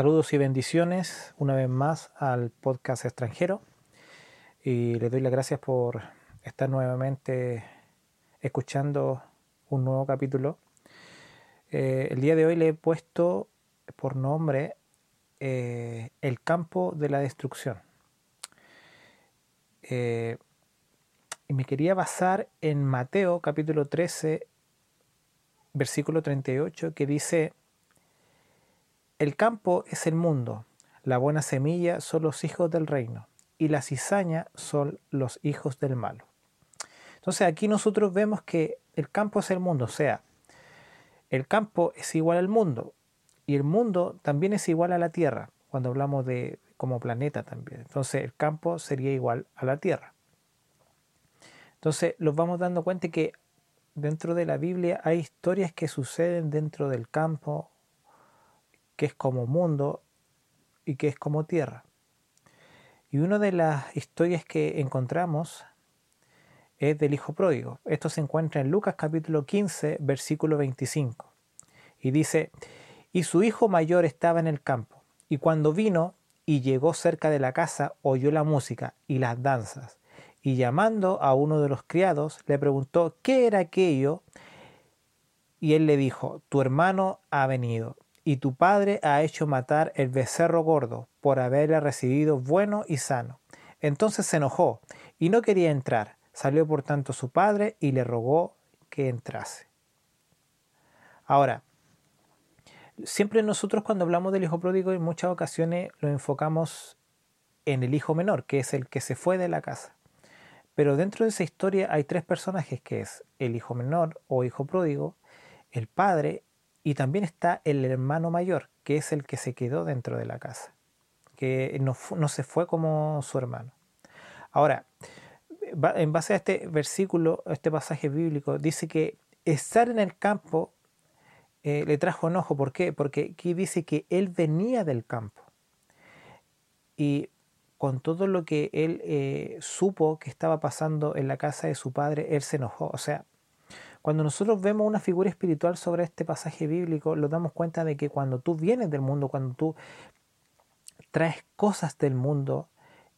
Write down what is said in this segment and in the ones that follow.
Saludos y bendiciones una vez más al podcast extranjero y le doy las gracias por estar nuevamente escuchando un nuevo capítulo. Eh, el día de hoy le he puesto por nombre eh, El campo de la destrucción. Eh, y me quería basar en Mateo capítulo 13, versículo 38, que dice, el campo es el mundo, la buena semilla son los hijos del reino y la cizaña son los hijos del malo. Entonces aquí nosotros vemos que el campo es el mundo, o sea, el campo es igual al mundo y el mundo también es igual a la tierra, cuando hablamos de como planeta también. Entonces el campo sería igual a la tierra. Entonces nos vamos dando cuenta que dentro de la Biblia hay historias que suceden dentro del campo que es como mundo y que es como tierra. Y una de las historias que encontramos es del Hijo Pródigo. Esto se encuentra en Lucas capítulo 15, versículo 25. Y dice, y su hijo mayor estaba en el campo, y cuando vino y llegó cerca de la casa, oyó la música y las danzas, y llamando a uno de los criados, le preguntó qué era aquello, y él le dijo, tu hermano ha venido, y tu padre ha hecho matar el becerro gordo por haberle recibido bueno y sano. Entonces se enojó y no quería entrar. Salió por tanto su padre y le rogó que entrase. Ahora, siempre nosotros cuando hablamos del hijo pródigo en muchas ocasiones lo enfocamos en el hijo menor, que es el que se fue de la casa. Pero dentro de esa historia hay tres personajes que es el hijo menor o hijo pródigo, el padre y también está el hermano mayor, que es el que se quedó dentro de la casa, que no, se fue como su hermano. Ahora, en base a este versículo, este pasaje bíblico, dice que estar en el campo eh, le trajo enojo. ¿Por qué? Porque aquí dice que él venía del campo. Y con todo lo que él eh, supo que estaba pasando en la casa de su padre, él se enojó. O sea, cuando nosotros vemos una figura espiritual sobre este pasaje bíblico, nos damos cuenta de que cuando tú vienes del mundo, cuando tú traes cosas del mundo,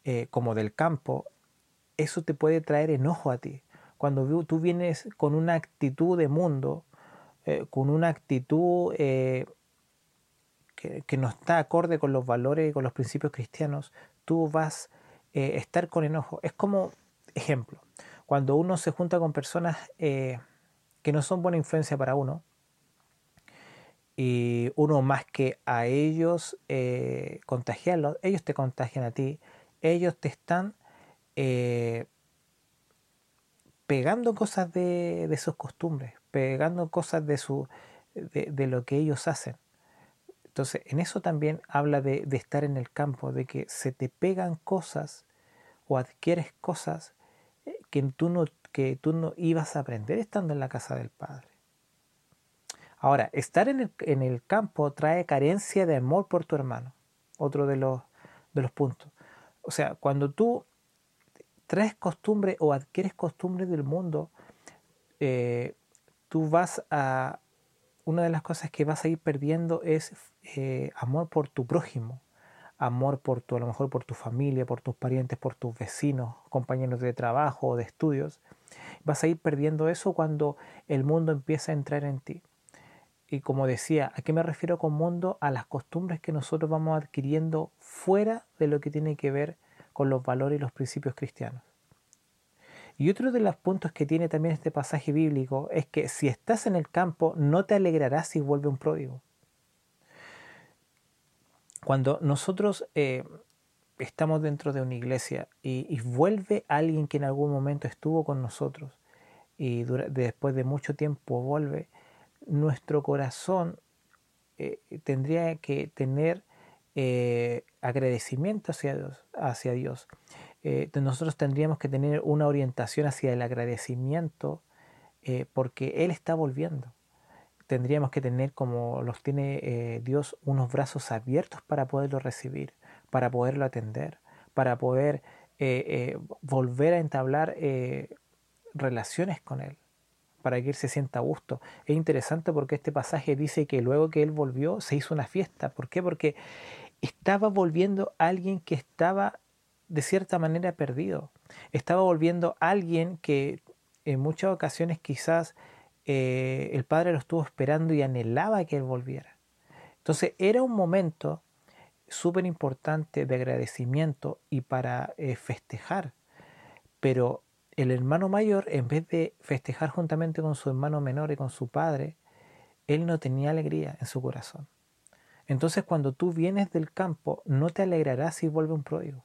eh, como del campo, eso te puede traer enojo a ti. Cuando tú vienes con una actitud de mundo, eh, con una actitud eh, que, que, no está acorde con los valores y con los principios cristianos, tú vas a estar con enojo. Es como, ejemplo, cuando uno se junta con personas que no son buena influencia para uno, y uno más que a ellos eh, contagiarlos, ellos te contagian a ti, ellos te están eh, pegando cosas de, sus costumbres, pegando cosas de, su, de, lo que ellos hacen. Entonces, en eso también habla de, de, estar en el campo, de que se te pegan cosas o adquieres cosas eh, que tú no que tú no ibas a aprender estando en la casa del Padre. Ahora, estar en el, campo trae carencia de amor por tu hermano. Otro de los, de los puntos. O sea, cuando tú traes costumbre o adquieres costumbre del mundo, eh, tú vas a... Una de las cosas que vas a ir perdiendo es eh, amor por tu prójimo amor por tu, a lo mejor por tu familia, por tus parientes, por tus vecinos, compañeros de trabajo o de estudios. Vas a ir perdiendo eso cuando el mundo empieza a entrar en ti. Y como decía, ¿a qué me refiero con mundo? A las costumbres que nosotros vamos adquiriendo fuera de lo que tiene que ver con los valores y los principios cristianos. Y otro de los puntos que tiene también este pasaje bíblico es que si estás en el campo no te alegrarás si vuelve un pródigo. Cuando nosotros eh, estamos dentro de una iglesia y, vuelve alguien que en algún momento estuvo con nosotros y después de mucho tiempo vuelve, nuestro corazón eh, tendría que tener eh, agradecimiento. Hacia Dios. nosotros tendríamos que tener una orientación hacia el agradecimiento porque Él está volviendo tendríamos que tener, como los tiene eh, Dios, unos brazos abiertos para poderlo recibir, para poderlo atender, para poder eh, eh, volver a entablar relaciones con Él, para que él se sienta a gusto. Es interesante porque este pasaje dice que luego que él volvió se hizo una fiesta. ¿Por qué? Porque estaba volviendo alguien que estaba de cierta manera perdido. Estaba volviendo alguien que en muchas ocasiones quizás eh, el padre lo estuvo esperando y anhelaba que él volviera. Entonces era un momento súper importante de agradecimiento y para eh, festejar. Pero el hermano mayor, en vez de festejar juntamente con su hermano menor y con su padre, él no tenía alegría en su corazón. Entonces cuando tú vienes del campo, no te alegrarás si vuelve un pródigo.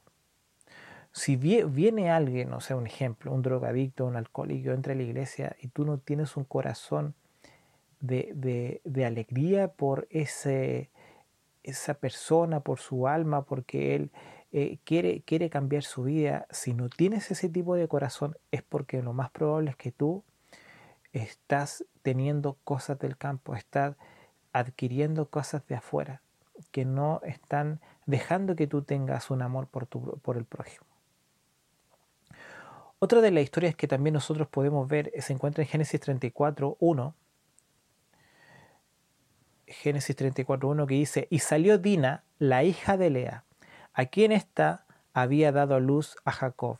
Si viene alguien, o sea, un ejemplo, un drogadicto, un alcohólico, entra a la iglesia y tú no tienes un corazón de, alegría por ese, esa persona, por su alma, porque él eh, quiere, quiere cambiar su vida, si no tienes ese tipo de corazón es porque lo más probable es que tú estás teniendo cosas del campo, estás adquiriendo cosas de afuera que no están dejando que tú tengas un amor por, tu, por el prójimo. Otra de las historias que también nosotros podemos ver se encuentra en Génesis 34, 1. Génesis 34, 1 que dice, y salió Dina, la hija de Lea, a quien ésta había dado a luz a Jacob,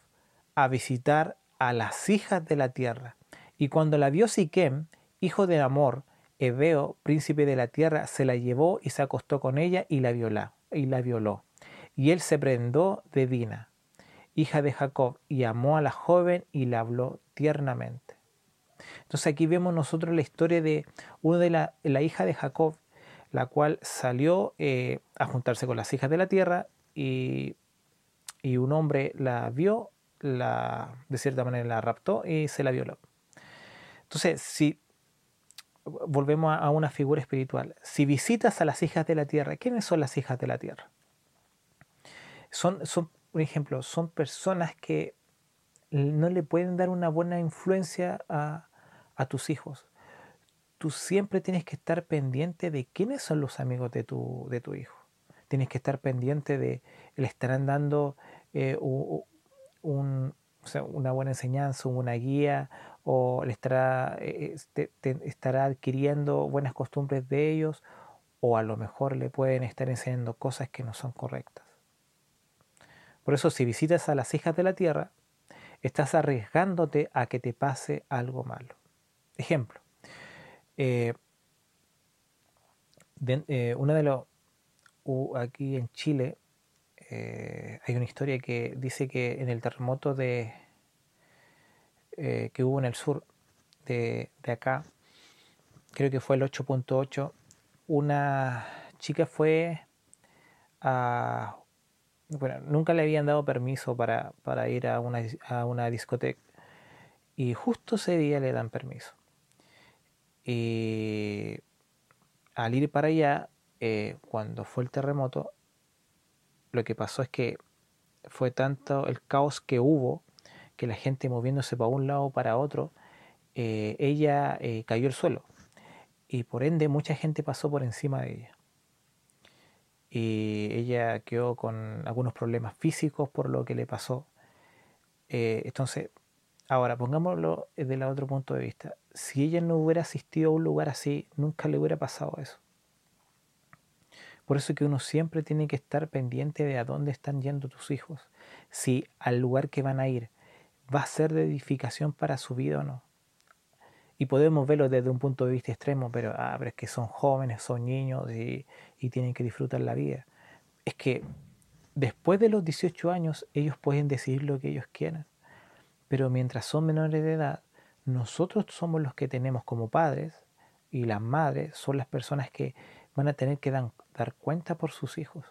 a visitar a las hijas de la tierra. Y cuando la vio Siquem, hijo de Amor, Ebeo, príncipe de la tierra, se la llevó y se acostó con ella y la violó. Y, la violó. y él se prendó de Dina hija de Jacob, y amó a la joven y la habló tiernamente. Entonces aquí vemos nosotros la historia de una de la, la hija de Jacob, la cual salió eh, a juntarse con las hijas de la tierra y, y, un hombre la vio, la, de cierta manera la raptó y se la violó. Entonces, si volvemos a, una figura espiritual, si visitas a las hijas de la tierra, ¿quiénes son las hijas de la tierra? Son, son por ejemplo, son personas que no le pueden dar una buena influencia a, tus hijos. Tú siempre tienes que estar pendiente de quiénes son los amigos de tu, hijo. Tienes que estar pendiente de, le estarán dando eh, una buena enseñanza, una guía, o le estará, eh, estará adquiriendo buenas costumbres de ellos, o a lo mejor le pueden estar enseñando cosas que no son correctas. Por eso si visitas a las hijas de la tierra, estás arriesgándote a que te pase algo malo. Ejemplo, eh, eh, una de los, aquí en Chile, eh, hay una historia que dice que en el terremoto de, que hubo en el sur de, de acá, creo que fue el 8.8, una chica fue a bueno, nunca le habían dado permiso para, ir a una, a una discoteca y justo ese día le dan permiso. Y al ir para allá, eh, cuando fue el terremoto, lo que pasó es que fue tanto el caos que hubo, que la gente moviéndose para un lado para otro, eh, ella eh, cayó al suelo. Y por ende mucha gente pasó por encima de ella y ella quedó con algunos problemas físicos por lo que le pasó. Eh, entonces, ahora pongámoslo desde el otro punto de vista. Si ella no hubiera asistido a un lugar así, nunca le hubiera pasado eso. Por eso que uno siempre tiene que estar pendiente de a dónde están yendo tus hijos. Si al lugar que van a ir va a ser de edificación para su vida o no. Y podemos verlo desde un punto de vista extremo, pero, ah, es que son jóvenes, son niños y, tienen que disfrutar la vida. Es que después de los 18 años ellos pueden decidir lo que ellos quieran. Pero mientras son menores de edad, nosotros somos los que tenemos como padres y las madres son las personas que van a tener que dar cuenta por sus hijos.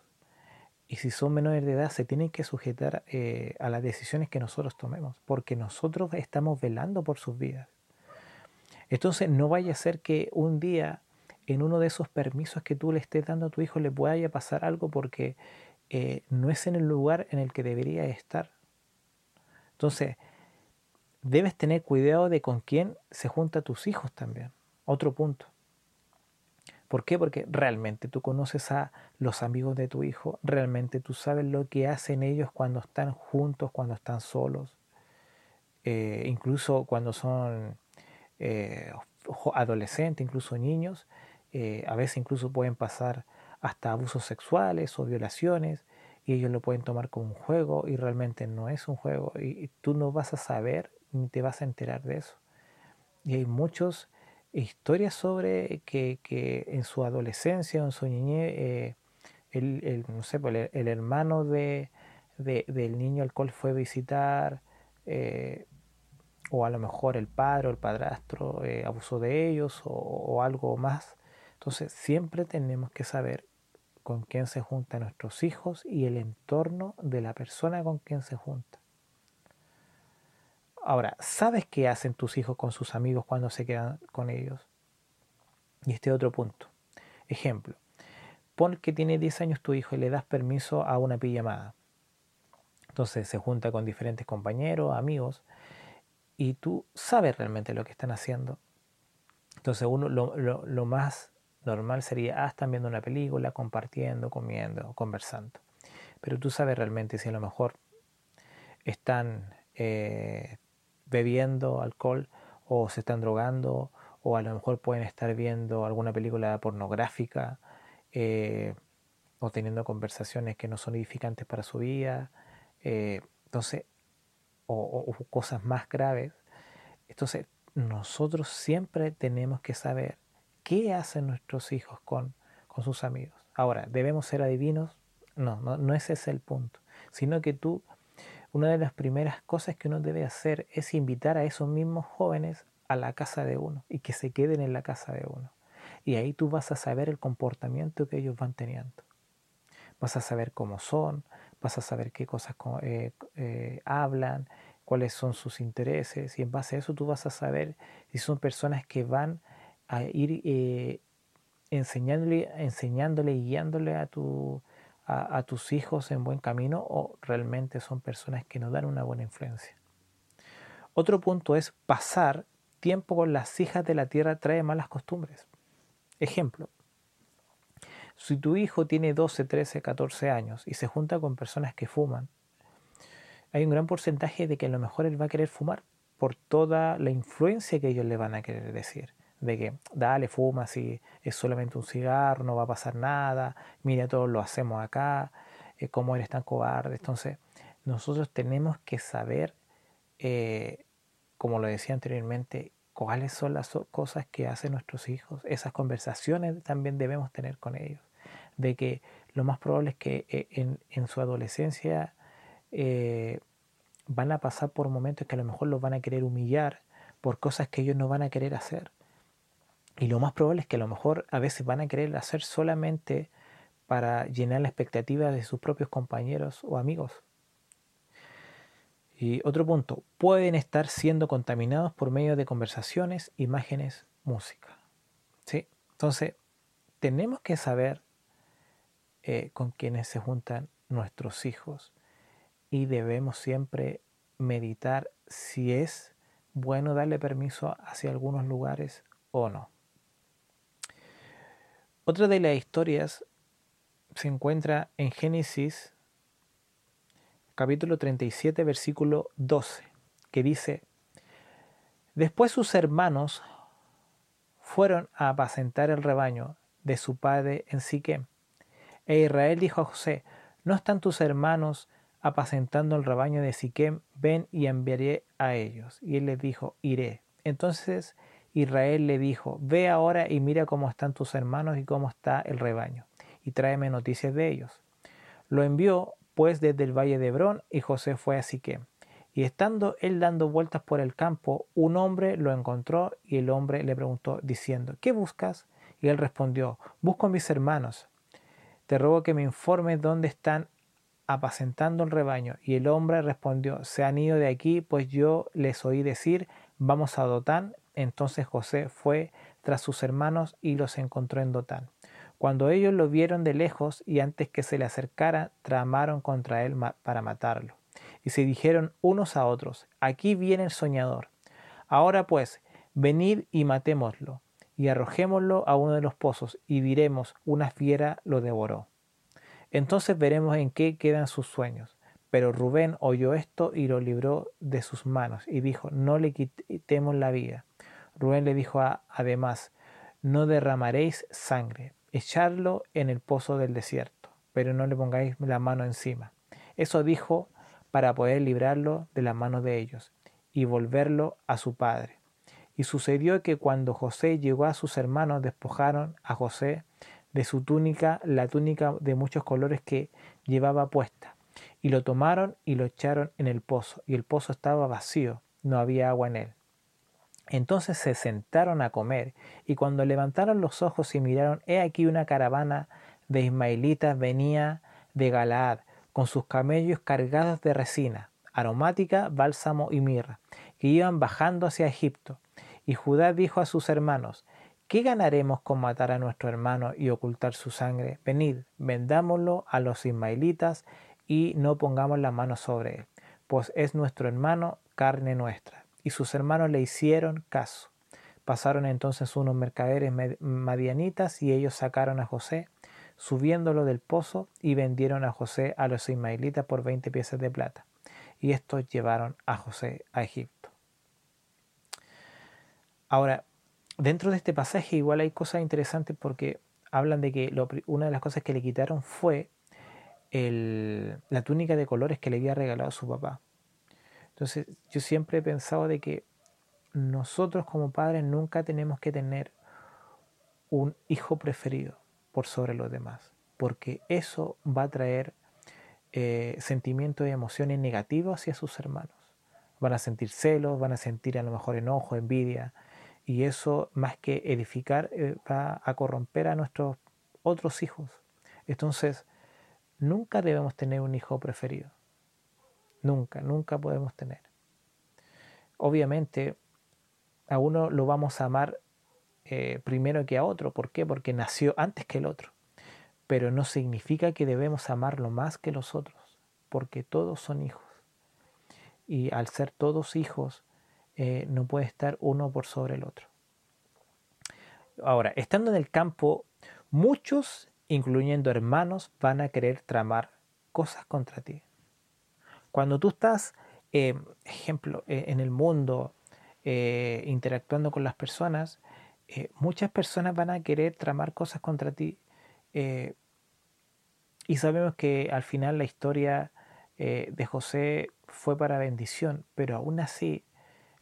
Y si son menores de edad, se tienen que sujetar eh, a las decisiones que nosotros tomemos, porque nosotros estamos velando por sus vidas. Entonces no vaya a ser que un día en uno de esos permisos que tú le estés dando a tu hijo le pueda pasar algo porque eh, no es en el lugar en el que debería estar. Entonces, debes tener cuidado de con quién se junta tus hijos también. Otro punto. ¿Por qué? Porque realmente tú conoces a los amigos de tu hijo, realmente tú sabes lo que hacen ellos cuando están juntos, cuando están solos, eh, incluso cuando son eh, adolescentes, incluso niños, eh, a veces incluso pueden pasar hasta abusos sexuales o violaciones y ellos lo pueden tomar como un juego y realmente no es un juego y, tú no vas a saber ni te vas a enterar de eso. Y hay muchas historias sobre que, en su adolescencia o en su niñez, eh, el, no sé, pues, el, hermano de, del niño al cual fue a visitar, eh, o a lo mejor el padre o el padrastro eh, abusó de ellos o, algo más. Entonces siempre tenemos que saber con quién se juntan nuestros hijos y el entorno de la persona con quien se junta. Ahora, ¿sabes qué hacen tus hijos con sus amigos cuando se quedan con ellos? Y este otro punto. Ejemplo, pon que tiene 10 años tu hijo y le das permiso a una pijamada. Entonces se junta con diferentes compañeros, amigos, y tú sabes realmente lo que están haciendo. Entonces uno lo, más normal sería, ah, están viendo una película, compartiendo, comiendo, conversando. Pero tú sabes realmente si a lo mejor están eh, bebiendo alcohol o se están drogando o a lo mejor pueden estar viendo alguna película pornográfica eh, o teniendo conversaciones que no son edificantes para su vida. Eh, entonces, o, cosas más graves. Entonces, nosotros siempre tenemos que saber qué hacen nuestros hijos con, con sus amigos. Ahora, ¿debemos ser adivinos? No, no, no ese es el punto, sino que tú, una de las primeras cosas que uno debe hacer es invitar a esos mismos jóvenes a la casa de uno y que se queden en la casa de uno. Y ahí tú vas a saber el comportamiento que ellos van teniendo. Vas a saber cómo son, vas a saber qué cosas eh, eh, hablan, cuáles son sus intereses y en base a eso tú vas a saber si son personas que van a ir eh, enseñándole, enseñándole y guiándole a, a, tus hijos en buen camino o realmente son personas que nos dan una buena influencia. Otro punto es pasar tiempo con las hijas de la tierra trae malas costumbres. Ejemplo, si tu hijo tiene 12, 13, 14 años y se junta con personas que fuman, hay un gran porcentaje de que a lo mejor él va a querer fumar por toda la influencia que ellos le van a querer decir. De que, dale, fuma, si es solamente un cigarro, no va a pasar nada, mira, todos lo hacemos acá, eh, cómo eres tan cobarde. Entonces, nosotros tenemos que saber, eh, como lo decía anteriormente, cuáles son las cosas que hacen nuestros hijos. Esas conversaciones también debemos tener con ellos. De que lo más probable es que eh, en, su adolescencia eh, van a pasar por momentos que a lo mejor los van a querer humillar por cosas que ellos no van a querer hacer. Y lo más probable es que a lo mejor a veces van a querer hacer solamente para llenar la expectativa de sus propios compañeros o amigos. Y otro punto, pueden estar siendo contaminados por medio de conversaciones, imágenes, música. ¿Sí? Entonces, tenemos que saber eh, con quienes se juntan nuestros hijos y debemos siempre meditar si es bueno darle permiso hacia algunos lugares o no. Otra de las historias se encuentra en Génesis capítulo 37, versículo 12, que dice, Después sus hermanos fueron a apacentar el rebaño de su padre en Siquem. E Israel dijo a José, ¿no están tus hermanos apacentando el rebaño de Siquem? Ven y enviaré a ellos. Y él les dijo, iré. Entonces Israel le dijo, ve ahora y mira cómo están tus hermanos y cómo está el rebaño, y tráeme noticias de ellos. Lo envió pues desde el valle de Hebrón, y José fue a Siquem. Y estando él dando vueltas por el campo, un hombre lo encontró y el hombre le preguntó diciendo, ¿qué buscas? Y él respondió, busco a mis hermanos. Te ruego que me informes dónde están apacentando el rebaño. Y el hombre respondió, se han ido de aquí, pues yo les oí decir, vamos a Dotán. Entonces José fue tras sus hermanos y los encontró en Dotán. Cuando ellos lo vieron de lejos y antes que se le acercara, tramaron contra él para matarlo. Y se dijeron unos a otros, aquí viene el soñador. Ahora pues, venid y matémoslo, y arrojémoslo a uno de los pozos, y diremos, una fiera lo devoró. Entonces veremos en qué quedan sus sueños. Pero Rubén oyó esto y lo libró de sus manos, y dijo, no le quitemos la vida. Rubén le dijo además, no derramaréis sangre, echadlo en el pozo del desierto, pero no le pongáis la mano encima. Eso dijo para poder librarlo de las manos de ellos y volverlo a su padre. Y sucedió que cuando José llegó a sus hermanos, despojaron a José de su túnica, la túnica de muchos colores que llevaba puesta, y lo tomaron y lo echaron en el pozo, y el pozo estaba vacío, no había agua en él. Entonces se sentaron a comer, y cuando levantaron los ojos y miraron, he aquí una caravana de ismaelitas venía de Galaad, con sus camellos cargados de resina, aromática, bálsamo y mirra, que iban bajando hacia Egipto. Y Judá dijo a sus hermanos, ¿Qué ganaremos con matar a nuestro hermano y ocultar su sangre? Venid, vendámoslo a los ismaelitas y no pongamos la mano sobre él, pues es nuestro hermano, carne nuestra y sus hermanos le hicieron caso. Pasaron entonces unos mercaderes madianitas y ellos sacaron a José, subiéndolo del pozo, y vendieron a José a los ismaelitas por veinte piezas de plata. Y estos llevaron a José a Egipto. Ahora, dentro de este pasaje igual hay cosas interesantes porque hablan de que una de las cosas que le quitaron fue la túnica de colores que le había regalado su papá. Entonces yo siempre he pensado de que nosotros como padres nunca tenemos que tener un hijo preferido por sobre los demás, porque eso va a traer eh, sentimientos y emociones negativos hacia sus hermanos. Van a sentir celos, van a sentir a lo mejor enojo, envidia, y eso más que edificar eh, va a corromper a nuestros otros hijos. Entonces, nunca debemos tener un hijo preferido. Nunca, nunca podemos tener. Obviamente, a uno lo vamos a amar eh, primero que a otro. ¿Por qué? Porque nació antes que el otro. Pero no significa que debemos amarlo más que los otros, porque todos son hijos. Y al ser todos hijos, eh, no puede estar uno por sobre el otro. Ahora, estando en el campo, muchos, incluyendo hermanos, van a querer tramar cosas contra ti. Cuando tú estás, eh, ejemplo, eh, en el mundo, eh, interactuando con las personas, muchas personas van a querer tramar cosas contra ti. y sabemos que al final la historia de José fue para bendición, pero aún así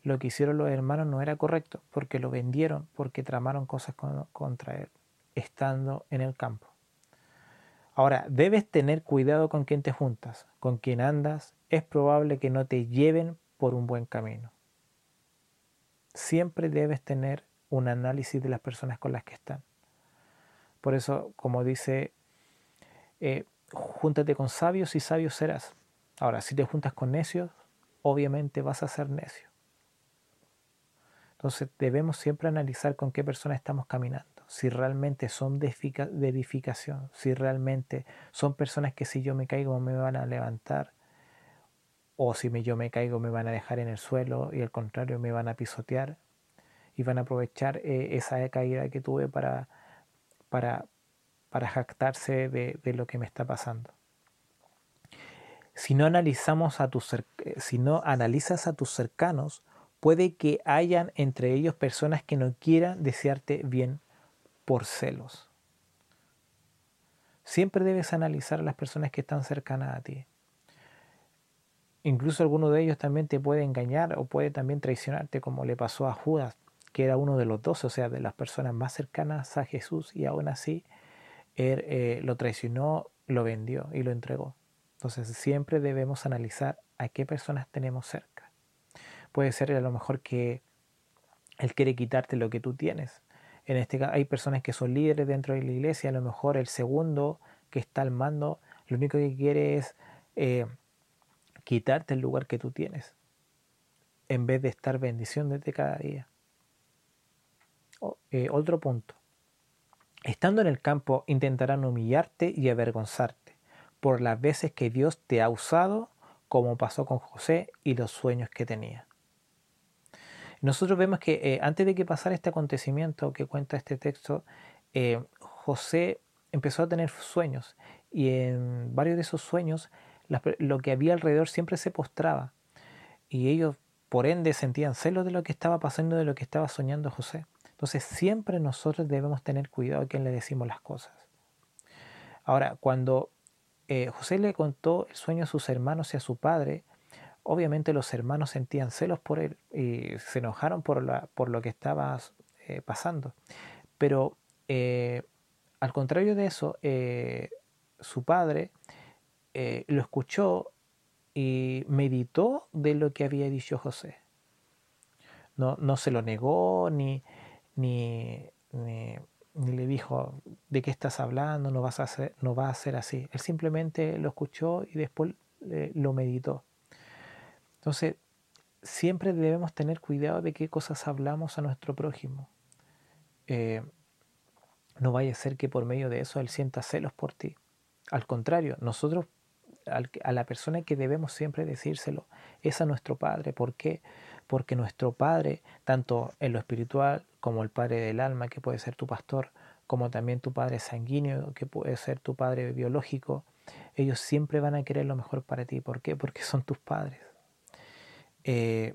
lo que hicieron los hermanos no era correcto, porque lo vendieron, porque tramaron cosas contra él, estando en el campo. Ahora, debes tener cuidado con quien te juntas, con quien andas, es probable que no te lleven por un buen camino. Siempre debes tener un análisis de las personas con las que están. Por eso, como dice, eh, júntate con sabios y sabios serás. Ahora, si te juntas con necios, obviamente vas a ser necio. Entonces debemos siempre analizar con qué personas estamos caminando si realmente son de, edificación, si realmente son personas que si yo me caigo me van a levantar, o si yo me caigo me van a dejar en el suelo y al contrario me van a pisotear y van a aprovechar eh, esa caída que tuve para, para, para jactarse de, de, lo que me está pasando. Si no, analizamos a tus, eh, si no analizas a tus cercanos, puede que hayan entre ellos personas que no quieran desearte bien por celos. Siempre debes analizar a las personas que están cercanas a ti. Incluso alguno de ellos también te puede engañar o puede también traicionarte, como le pasó a Judas, que era uno de los dos, o sea, de las personas más cercanas a Jesús, y aún así él eh, lo traicionó, lo vendió y lo entregó. Entonces siempre debemos analizar a qué personas tenemos cerca. Puede ser a lo mejor que él quiere quitarte lo que tú tienes, en este caso, hay personas que son líderes dentro de la iglesia, a lo mejor el segundo que está al mando, lo único que quiere es eh, quitarte el lugar que tú tienes, en vez de estar bendición desde cada día. Eh, otro punto. Estando en el campo intentarán humillarte y avergonzarte por las veces que Dios te ha usado, como pasó con José y los sueños que tenía. Nosotros vemos que eh, antes de que pasara este acontecimiento que cuenta este texto, eh, José empezó a tener sueños y en varios de esos sueños lo que había alrededor siempre se postraba y ellos por ende sentían celos de lo que estaba pasando, de lo que estaba soñando José. Entonces siempre nosotros debemos tener cuidado a quién le decimos las cosas. Ahora, cuando eh, José le contó el sueño a sus hermanos y a su padre, obviamente los hermanos sentían celos por él y se enojaron por, la, por lo que estaba eh, pasando. Pero eh, al contrario de eso, su padre lo escuchó y meditó de lo que había dicho José. No, se lo negó ni, le dijo de qué estás hablando, no, vas a no va a ser así. Él simplemente lo escuchó y después lo meditó. Entonces, siempre debemos tener cuidado de qué cosas hablamos a nuestro prójimo. Eh, no vaya a ser que por medio de eso él sienta celos por ti. Al contrario, nosotros a la persona que debemos siempre decírselo es a nuestro Padre. ¿Por qué? Porque nuestro Padre, tanto en lo espiritual como el Padre del alma, que puede ser tu pastor, como también tu Padre sanguíneo, que puede ser tu Padre biológico, ellos siempre van a querer lo mejor para ti. ¿Por qué? Porque son tus padres. Eh,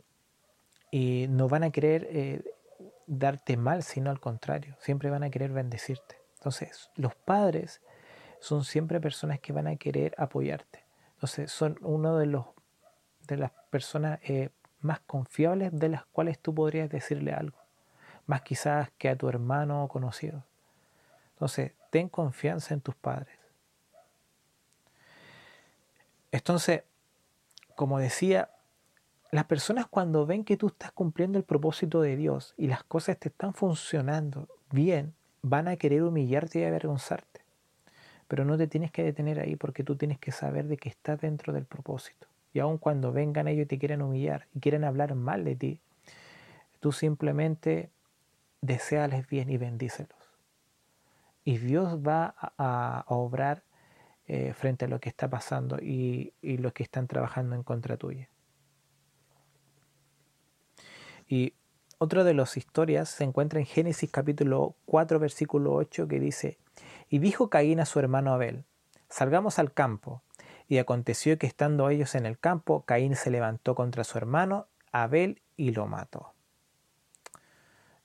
y no van a querer eh, darte mal, sino al contrario, siempre van a querer bendecirte. Entonces, los padres son siempre personas que van a querer apoyarte. Entonces, son uno de de las personas eh, más confiables de las cuales tú podrías decirle algo, más quizás que a tu hermano o conocido. Entonces, ten confianza en tus padres. Entonces, como decía, las personas cuando ven que tú estás cumpliendo el propósito de Dios y las cosas te están funcionando bien, van a querer humillarte y avergonzarte. Pero no te tienes que detener ahí porque tú tienes que saber de que estás dentro del propósito. Y aun cuando vengan ellos y te quieren humillar y quieren hablar mal de ti, tú simplemente deseales bien y bendícelos. Y Dios va a, obrar eh, frente a lo que está pasando y, y los que están trabajando en contra tuya. Y otra de las historias se encuentra en Génesis capítulo 4 versículo 8 que dice, y dijo Caín a su hermano Abel, salgamos al campo. Y aconteció que estando ellos en el campo, Caín se levantó contra su hermano Abel y lo mató.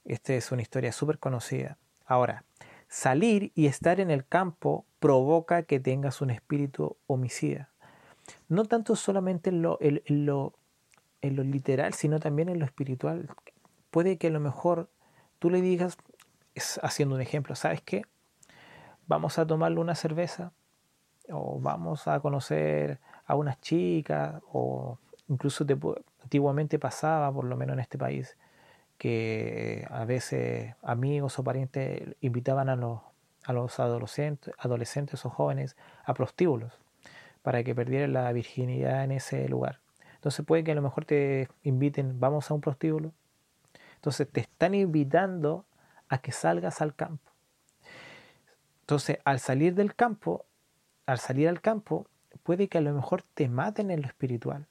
Esta es una historia súper conocida. Ahora, salir y estar en el campo provoca que tengas un espíritu homicida. No tanto solamente en lo, en lo, en lo literal, sino también en lo espiritual. Puede que a lo mejor tú le digas, haciendo un ejemplo, ¿sabes qué? vamos a tomarle una cerveza o vamos a conocer a unas chicas o incluso antiguamente pasaba, por lo menos en este país, que a veces amigos o parientes invitaban a los, a los adolescentes, adolescentes o jóvenes a prostíbulos para que perdieran la virginidad en ese lugar. Entonces puede que a lo mejor te inviten, vamos a un prostíbulo. Entonces te están invitando a que salgas al campo. Entonces, al salir del campo, al salir al campo, puede que a lo mejor te maten en lo espiritual.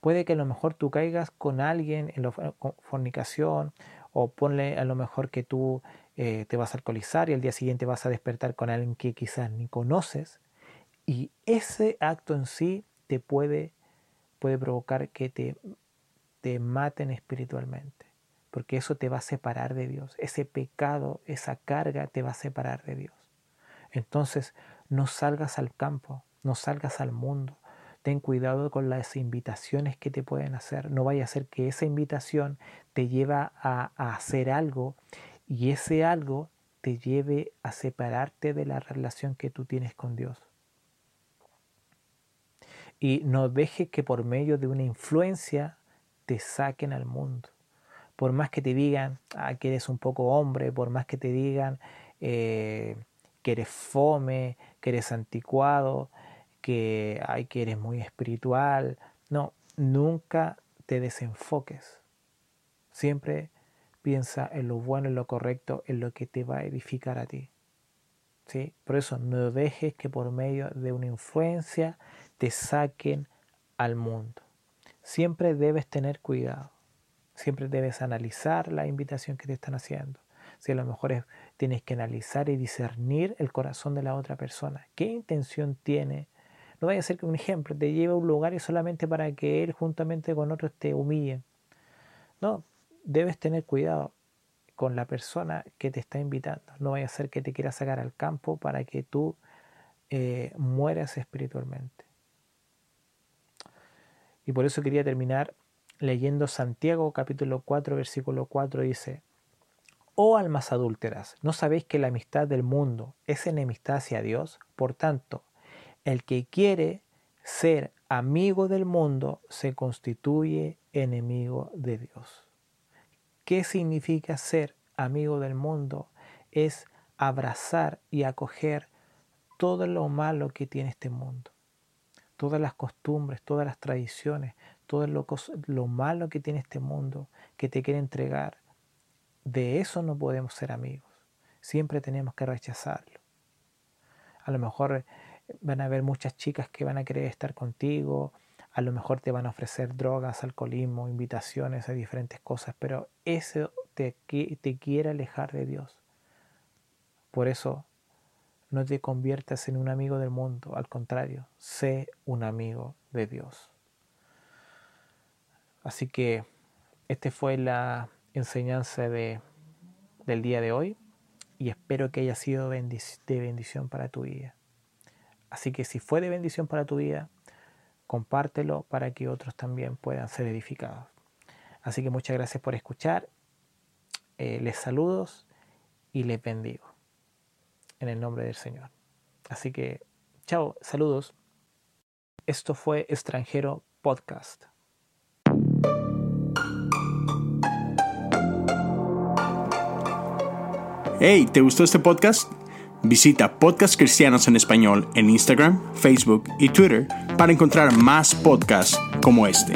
Puede que a lo mejor tú caigas con alguien en la fornicación o ponle a lo mejor que tú eh, te vas a alcoholizar y al día siguiente vas a despertar con alguien que quizás ni conoces. Y ese acto en sí te puede, puede provocar que te, te maten espiritualmente porque eso te va a separar de Dios. Ese pecado, esa carga te va a separar de Dios. Entonces, no salgas al campo, no salgas al mundo. Ten cuidado con las invitaciones que te pueden hacer. No vaya a ser que esa invitación te lleve a, a hacer algo y ese algo te lleve a separarte de la relación que tú tienes con Dios. Y no dejes que por medio de una influencia te saquen al mundo por más que te digan ah, que eres un poco hombre, por más que te digan eh, que eres fome, que eres anticuado, que, ay, que eres muy espiritual, no, nunca te desenfoques. Siempre piensa en lo bueno, en lo correcto, en lo que te va a edificar a ti. ¿Sí? Por eso no dejes que por medio de una influencia te saquen al mundo. Siempre debes tener cuidado. Siempre debes analizar la invitación que te están haciendo. Si a lo mejor tienes que analizar y discernir el corazón de la otra persona. ¿Qué intención tiene No vaya a ser que un ejemplo te lleve a un lugar y solamente para que él juntamente con otros te humille. No, debes tener cuidado con la persona que te está invitando. No vaya a ser que te quiera sacar al campo para que tú eh, mueras espiritualmente. Y por eso quería terminar leyendo Santiago capítulo 4 versículo 4 dice, Oh almas adúlteras, ¿no sabéis que la amistad del mundo es enemistad hacia Dios? Por tanto, el que quiere ser amigo del mundo se constituye enemigo de Dios. ¿Qué significa ser amigo del mundo? Es abrazar y acoger todo lo malo que tiene este mundo. Todas las costumbres, todas las tradiciones, todo lo, lo malo que tiene este mundo que te quiere entregar. De eso no podemos ser amigos. Siempre tenemos que rechazarlo. A lo mejor van a haber muchas chicas que van a querer estar contigo, a lo mejor te van a ofrecer drogas, alcoholismo, invitaciones a diferentes cosas, pero eso te, te quiere alejar de Dios. Por eso no te conviertas en un amigo del mundo, al contrario, sé un amigo de Dios. Así que esta fue la enseñanza de, del día de hoy y espero que haya sido de bendición para tu vida. Así que si fue de bendición para tu vida, compártelo para que otros también puedan ser edificados. Así que muchas gracias por escuchar. Eh, les saludos y les bendigo en el nombre del Señor. Así que, chao, saludos. Esto fue Extranjero Podcast. Hey, ¿te gustó este podcast? Visita Podcast Cristianos en Español en Instagram, Facebook y Twitter para encontrar más podcasts como este.